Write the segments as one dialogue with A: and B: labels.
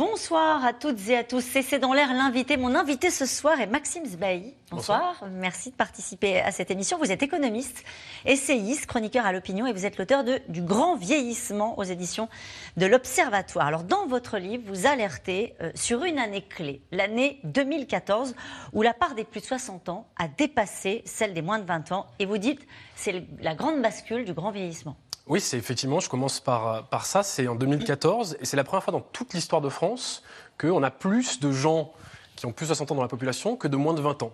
A: Bonsoir à toutes et à tous. C'est dans l'air l'invité. Mon invité ce soir est Maxime Zbaï. Bonsoir. Merci de participer à cette émission. Vous êtes économiste, essayiste, chroniqueur à l'opinion et vous êtes l'auteur de Du grand vieillissement aux éditions de l'Observatoire. Alors, dans votre livre, vous alertez euh, sur une année clé, l'année 2014, où la part des plus de 60 ans a dépassé celle des moins de 20 ans. Et vous dites, c'est la grande bascule du grand vieillissement.
B: Oui, c'est effectivement, je commence par, par ça, c'est en 2014, et c'est la première fois dans toute l'histoire de France qu'on a plus de gens qui ont plus de 60 ans dans la population que de moins de 20 ans.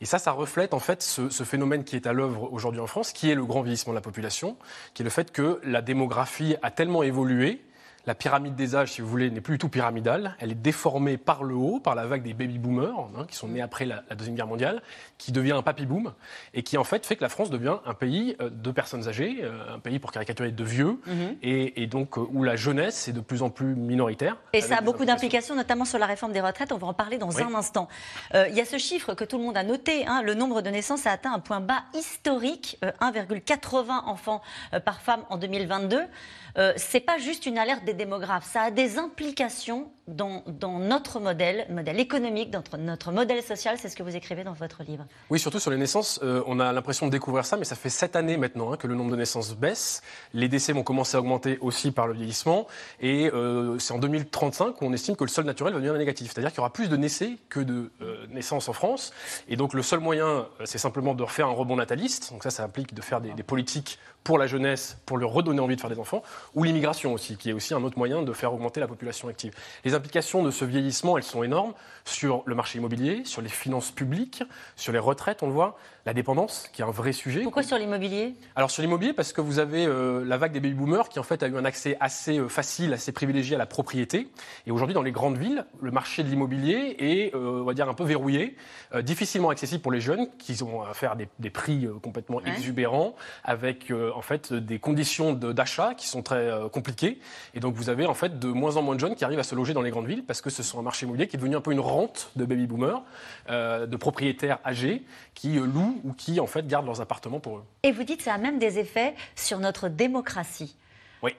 B: Et ça, ça reflète en fait ce, ce phénomène qui est à l'œuvre aujourd'hui en France, qui est le grand vieillissement de la population, qui est le fait que la démographie a tellement évolué la pyramide des âges, si vous voulez, n'est plus du tout pyramidale. Elle est déformée par le haut, par la vague des baby-boomers, hein, qui sont nés après la, Deuxième Guerre mondiale, qui devient un papy-boom, et qui en fait fait que la France devient un pays euh, de personnes âgées, euh, un pays pour caricaturer de vieux, mhm. et, donc euh, où la jeunesse est de plus en plus minoritaire.
A: Et ça a beaucoup d'implications, notamment sur la réforme des retraites. On va en parler dans un instant. Il y a ce chiffre que tout le monde a noté. Hein, le nombre de naissances a atteint un point bas historique, 1,80 enfants par femme en 2022. Euh, c'est pas juste une alerte des démographes, ça a des implications dans, notre modèle, économique, dans notre modèle social. C'est ce que vous écrivez dans votre livre.
B: Oui, surtout sur les naissances, euh, on a l'impression de découvrir ça, mais ça fait sept années maintenant hein, que le nombre de naissances baisse. Les décès vont commencer à augmenter aussi par le vieillissement, et euh, c'est en 2035 qu'on estime que le sol naturel va devenir négatif, c'est-à-dire qu'il y aura plus de naissés que de naissances en France, et donc le seul moyen, c'est simplement de refaire un rebond nataliste. Donc ça, ça implique de faire des politiques pour la jeunesse, pour leur redonner envie de faire des enfants, ou l'immigration aussi, qui est aussi un autre moyen de faire augmenter la population active. Les implications de ce vieillissement, elles sont énormes sur le marché immobilier, sur les finances publiques, sur les retraites, on le voit, la dépendance, qui est un vrai sujet.
A: Pourquoi sur l'immobilier?
B: Alors sur l'immobilier, parce que vous avez euh, la vague des baby boomers qui en fait a eu un accès assez euh, facile, assez privilégié à la propriété. Et aujourd'hui, dans les grandes villes, le marché de l'immobilier est, euh, on va dire, un peu verrouillé, difficilement accessible pour les jeunes qui ont à faire des, prix complètement exubérants, avec en fait des conditions d'achat qui sont très compliquées. Et donc vous avez en fait de moins en moins de jeunes qui arrivent à se loger dans les grandes villes parce que ce sont un marché immobilier qui est devenu un peu une rente de baby boomers, de propriétaires âgés qui louent ou qui en fait gardent leurs appartements pour eux.
A: Et vous dites que ça a même des effets sur notre démocratie.
B: Oui.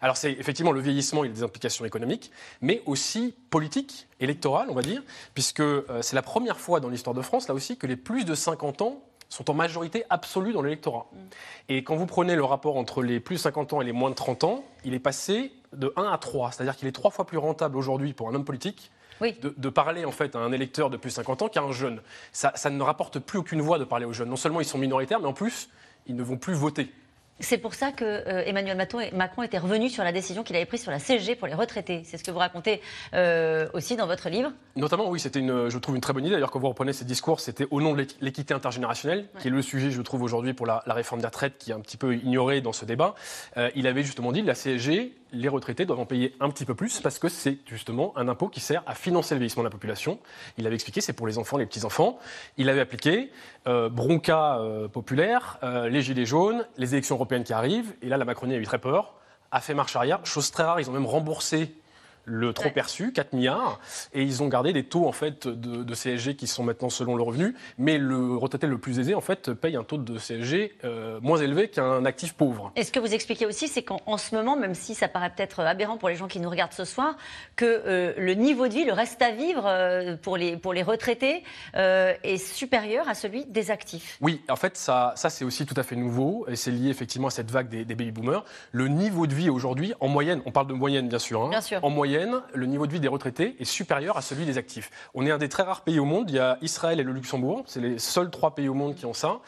B: Alors c'est effectivement le vieillissement, il a des implications économiques, mais aussi politiques, électorales, on va dire, puisque euh, c'est la première fois dans l'histoire de France, là aussi, que les plus de 50 ans sont en majorité absolue dans l'électorat. Mm. Et quand vous prenez le rapport entre les plus de 50 ans et les moins de 30 ans, il est passé de 1 à 3, c'est-à-dire qu'il est trois fois plus rentable aujourd'hui pour un homme politique de, parler en fait à un électeur de plus de 50 ans qu'à un jeune. Ça, ça ne rapporte plus aucune voix de parler aux jeunes. Non seulement ils sont minoritaires, mais en plus, ils ne vont plus voter.
A: C'est pour ça que euh, Emmanuel Macron était revenu sur la décision qu'il avait prise sur la CSG pour les retraités. C'est ce que vous racontez euh, aussi dans votre livre.
B: Notamment, oui, c'était une, je trouve une très bonne idée. D'ailleurs, quand vous reprenez ces discours, c'était au nom de l'équité intergénérationnelle, qui est le sujet, je trouve, aujourd'hui pour la, réforme des retraites, qui est un petit peu ignoré dans ce débat. Euh, il avait justement dit la CSG, les retraités doivent en payer un petit peu plus parce que c'est justement un impôt qui sert à financer le vieillissement de la population. Il avait expliqué, c'est pour les enfants, les petits-enfants. Il avait appliqué euh, bronca euh, populaire, euh, les gilets jaunes, les élections européennes qui arrivent. Et là, la Macronie a eu très peur, a fait marche arrière. Chose très rare, ils ont même remboursé le trop perçu, 4 milliards, et ils ont gardé des taux en fait de, CSG qui sont maintenant selon le revenu, mais le retraité le plus aisé en fait paye un taux de CSG euh, moins élevé qu'un actif pauvre.
A: Et ce que vous expliquez aussi, c'est qu'en ce moment, même si ça paraît peut-être aberrant pour les gens qui nous regardent ce soir, que euh, le niveau de vie, le reste à vivre euh, pour, les, pour les retraités est supérieur à celui des actifs?
B: Oui, en fait, ça, ça c'est aussi tout à fait nouveau, et c'est lié effectivement à cette vague des, baby boomers. Le niveau de vie aujourd'hui, en moyenne, on parle de moyenne bien sûr,
A: hein, bien sûr.
B: en moyenne le niveau de vie des retraités est supérieur à celui des actifs. On est un des très rares pays au monde. Il y a Israël et le Luxembourg. C'est les seuls trois pays au monde qui ont ça.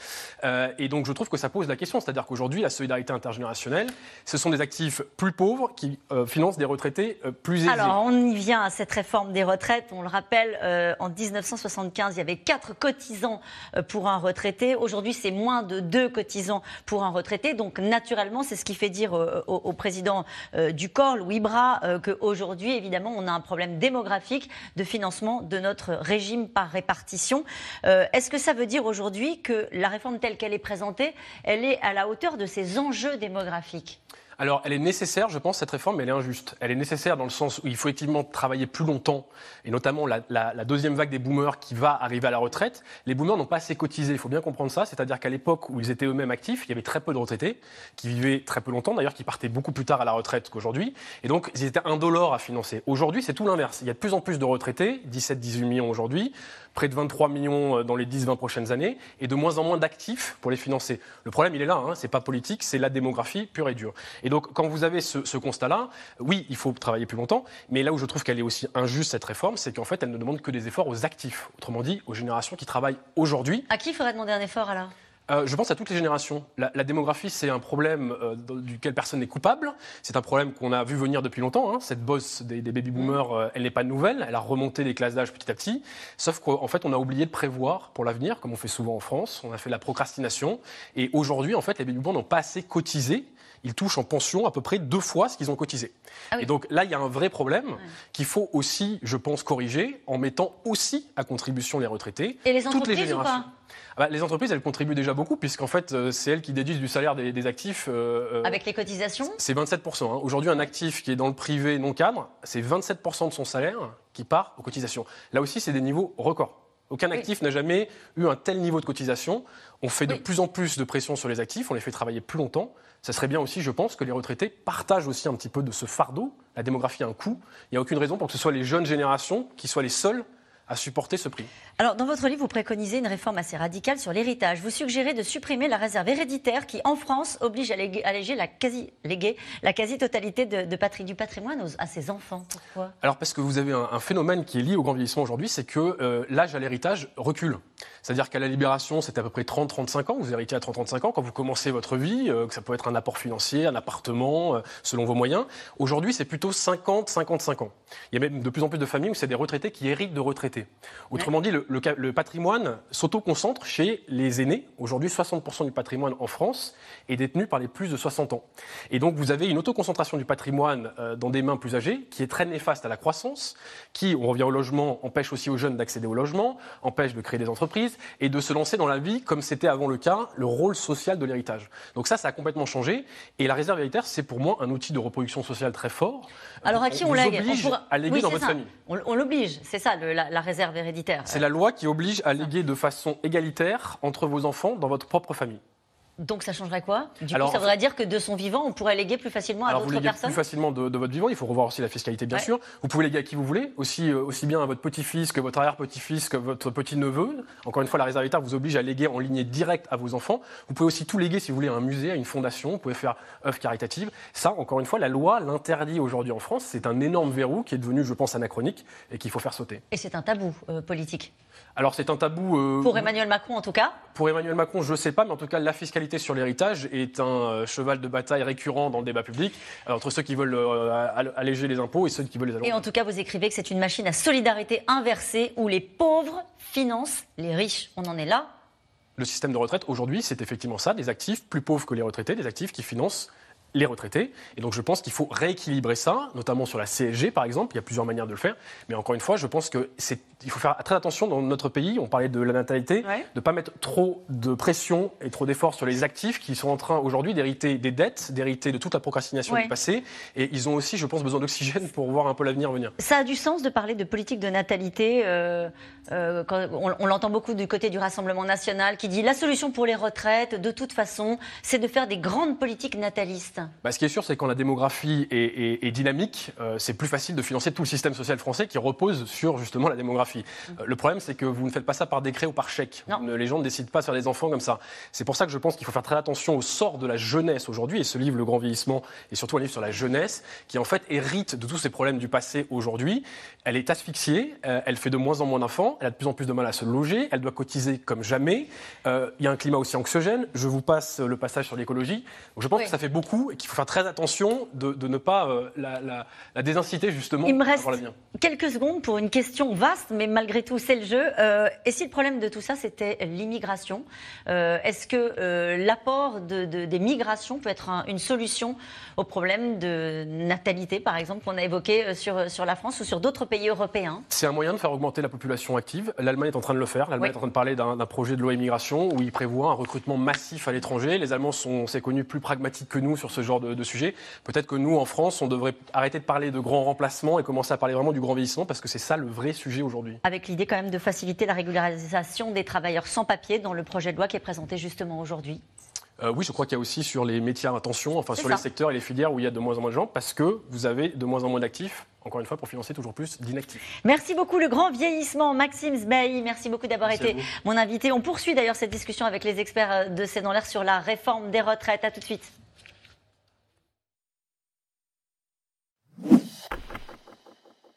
B: Euh, et donc, je trouve que ça pose la question. C'est-à-dire qu'aujourd'hui, la solidarité intergénérationnelle, ce sont des actifs plus pauvres qui euh, financent des retraités euh, plus aisés.
A: Alors, on y vient à cette réforme des retraites. On le rappelle, en 1975, il y avait quatre cotisants pour un retraité. Aujourd'hui, c'est moins de deux cotisants pour un retraité. Donc, naturellement, c'est ce qui fait dire au, président du corps, Louis Bras, qu'aujourd'hui, aujourd'hui, évidemment, on a un problème démographique de financement de notre régime par répartition. Euh, est-ce que ça veut dire aujourd'hui que la réforme telle qu'elle est présentée, elle est à la hauteur de ces enjeux démographiques?
B: Alors, elle est nécessaire, je pense, cette réforme, mais elle est injuste. Elle est nécessaire dans le sens où il faut effectivement travailler plus longtemps, et notamment la, deuxième vague des boomers qui va arriver à la retraite. Les boomers n'ont pas assez cotisé, il faut bien comprendre ça. C'est-à-dire qu'à l'époque où ils étaient eux-mêmes actifs, il y avait très peu de retraités, qui vivaient très peu longtemps, d'ailleurs, qui partaient beaucoup plus tard à la retraite qu'aujourd'hui. Et donc, ils étaient indolores à financer. Aujourd'hui, c'est tout l'inverse. Il y a de plus en plus de retraités, 17-18 millions aujourd'hui, près de 23 millions euh, dans les 10-20 prochaines années, et de moins en moins d'actifs pour les financer. Le problème, il est là, hein, c'est pas politique, c'est la démographie pure et dure. Et donc, quand vous avez ce, constat-là, oui, il faut travailler plus longtemps, mais là où je trouve qu'elle est aussi injuste, cette réforme, c'est qu'en fait, elle ne demande que des efforts aux actifs, autrement dit, aux générations qui travaillent aujourd'hui.
A: À qui faudrait demander un effort alors?
B: Euh, je pense à toutes les générations. La, démographie, c'est un problème euh, duquel personne n'est coupable. C'est un problème qu'on a vu venir depuis longtemps. Hein. Cette bosse des, baby boomers, mm. euh, elle n'est pas nouvelle. Elle a remonté les classes d'âge petit à petit. Sauf qu'en fait, on a oublié de prévoir pour l'avenir, comme on fait souvent en France. On a fait la procrastination. Et aujourd'hui, en fait, les baby boomers n'ont pas assez cotisé ils touchent en pension à peu près deux fois ce qu'ils ont cotisé. Ah Et donc là, il y a un vrai problème qu'il faut aussi, je pense, corriger en mettant aussi à contribution les retraités.
A: Et les entreprises toutes les générations. Ou pas
B: ah bah, les entreprises, elles contribuent déjà beaucoup, puisqu'en fait, euh, c'est elles qui déduisent du salaire des, actifs.
A: Euh, euh, Avec les cotisations
B: C'est 27%. Hein. Aujourd'hui, un actif qui est dans le privé non cadre, c'est 27% de son salaire qui part aux cotisations. Là aussi, c'est des niveaux records. Aucun actif n'a jamais eu un tel niveau de cotisation. On fait de plus en plus de pression sur les actifs, on les fait travailler plus longtemps. Ça serait bien aussi, je pense, que les retraités partagent aussi un petit peu de ce fardeau. La démographie a un coût. Il n'y a aucune raison pour que ce soit les jeunes générations qui soient les seules à supporter ce prix.
A: Alors, dans votre livre, vous préconisez une réforme assez radicale sur l'héritage. Vous suggérez de supprimer la réserve héréditaire qui, en France, oblige à léguer, la quasi, léguer la quasi-totalité de, du patrimoine à ses enfants. Pourquoi?
B: Alors, parce que vous avez un, phénomène qui est lié au grand vieillissement aujourd'hui, c'est que euh, l'âge à l'héritage recule. C'est-à-dire qu'à la libération, c'était à peu près 30-35 ans. Vous héritiez à 30-35 ans quand vous commencez votre vie, euh, que ça peut être un apport financier, un appartement, euh, selon vos moyens. Aujourd'hui, c'est plutôt 50-55 ans. Il y a même de plus en plus de familles où c'est des retraités qui héritent de retraités. Autrement dit, le, le, patrimoine s'auto-concentre chez les aînés. Aujourd'hui, 60% du patrimoine en France est détenu par les plus de 60 ans. Et donc, vous avez une autoconcentration du patrimoine euh, dans des mains plus âgées qui est très néfaste à la croissance, qui, on revient au logement, empêche aussi aux jeunes d'accéder au logement, empêche de créer des entreprises et de se lancer dans la vie comme c'était avant le cas, le rôle social de l'héritage. Donc ça, ça a complètement changé. Et la réserve héritaire, c'est pour moi un outil de reproduction sociale très fort.
A: Alors à qui on, lègue?
B: À léguer dans votre famille.
A: On, l'oblige, c'est ça la, réserve héréditaire.
B: C'est la loi qui oblige à léguer de façon égalitaire entre vos enfants dans votre propre famille.
A: Donc ça changerait quoi? Du coup, ça voudrait dire que de son vivant, on pourrait léguer plus facilement à d'autres personnes
B: plus facilement de, votre vivant. Il faut revoir aussi la fiscalité, bien sûr. Vous pouvez léguer à qui vous voulez, aussi, euh, aussi bien à votre petit-fils que votre arrière-petit-fils que votre petit-neveu. Encore une fois, la réserve vous oblige à léguer en lignée directe à vos enfants. Vous pouvez aussi tout léguer, si vous voulez, à un musée, à une fondation. Vous pouvez faire œuvre caritative. Ça, encore une fois, la loi l'interdit aujourd'hui en France. C'est un énorme verrou qui est devenu, je pense, anachronique et qu'il faut faire sauter.
A: Et c'est un tabou euh, politique?
B: Alors c'est un tabou.
A: Euh, pour Emmanuel Macron en tout cas?
B: Pour Emmanuel Macron, je ne sais pas, mais en tout cas la fiscalité sur l'héritage est un euh, cheval de bataille récurrent dans le débat public entre ceux qui veulent euh, alléger les impôts et ceux qui veulent les
A: alourdir. Et en tout cas, vous écrivez que c'est une machine à solidarité inversée où les pauvres financent les riches. On en est là
B: Le système de retraite aujourd'hui, c'est effectivement ça, des actifs plus pauvres que les retraités, des actifs qui financent les retraités. Et donc je pense qu'il faut rééquilibrer ça, notamment sur la CSG par exemple. Il y a plusieurs manières de le faire. Mais encore une fois, je pense que c'est il faut faire très attention dans notre pays, on parlait de la natalité, de ne pas mettre trop de pression et trop d'efforts sur les actifs qui sont en train aujourd'hui d'hériter des dettes, d'hériter de toute la procrastination du passé. Et ils ont aussi, je pense, besoin d'oxygène pour voir un peu l'avenir venir.
A: Ça a du sens de parler de politique de natalité. Euh, euh, on, l'entend beaucoup du côté du Rassemblement national qui dit la solution pour les retraites, de toute façon, c'est de faire des grandes politiques natalistes.
B: Bah, ce qui est sûr, c'est que quand la démographie est, dynamique, euh, c'est plus facile de financer tout le système social français qui repose sur justement la démographie. Euh, le problème, c'est que vous ne faites pas ça par décret ou par chèque. les gens ne décident pas sur des enfants comme ça. C'est pour ça que je pense qu'il faut faire très attention au sort de la jeunesse aujourd'hui. Et ce livre, Le Grand Vieillissement, est surtout un livre sur la jeunesse, qui en fait hérite de tous ces problèmes du passé aujourd'hui. Elle est asphyxiée, euh, elle fait de moins en moins d'enfants, elle a de plus en plus de mal à se loger, elle doit cotiser comme jamais. Euh, il y a un climat aussi anxiogène. Je vous passe le passage sur l'écologie. Je pense que ça fait beaucoup et qu'il faut faire très attention de, ne pas la, désinciter justement
A: Il me reste quelques secondes pour une question vaste, mais malgré tout, c'est le jeu. Euh, et si le problème de tout ça, c'était l'immigration, euh, est-ce que l'apport des migrations peut être une solution au problème de natalité, par exemple, qu'on a évoqué sur, sur la France ou sur d'autres pays européens?
B: C'est un moyen de faire augmenter la population active. L'Allemagne est en train de le faire. L'Allemagne est en train de parler d'un projet de loi immigration où il prévoit un recrutement massif à l'étranger. Les Allemands sont, c'est connu, plus pragmatiques que nous sur ce genre de, de sujet. Peut-être que nous, en France, on devrait arrêter de parler de grands remplacements et commencer à parler vraiment du grand vieillissement parce que c'est ça le vrai sujet aujourd'hui.
A: Avec l'idée quand même de faciliter la régularisation des travailleurs sans papier dans le projet de loi qui est présenté justement aujourd'hui.
B: Euh, oui, je crois qu'il y a aussi sur les métiers à intention, enfin sur les secteurs et les filières où il y a de moins en moins de gens, parce que vous avez de moins en moins d'actifs, encore une fois, pour financer toujours plus d'inactifs.
A: Merci beaucoup, le grand vieillissement. Maxime Sbaï, merci beaucoup d'avoir été mon invité. On poursuit d'ailleurs cette discussion avec les experts de C'est dans l'air sur la réforme des retraites. À tout de suite.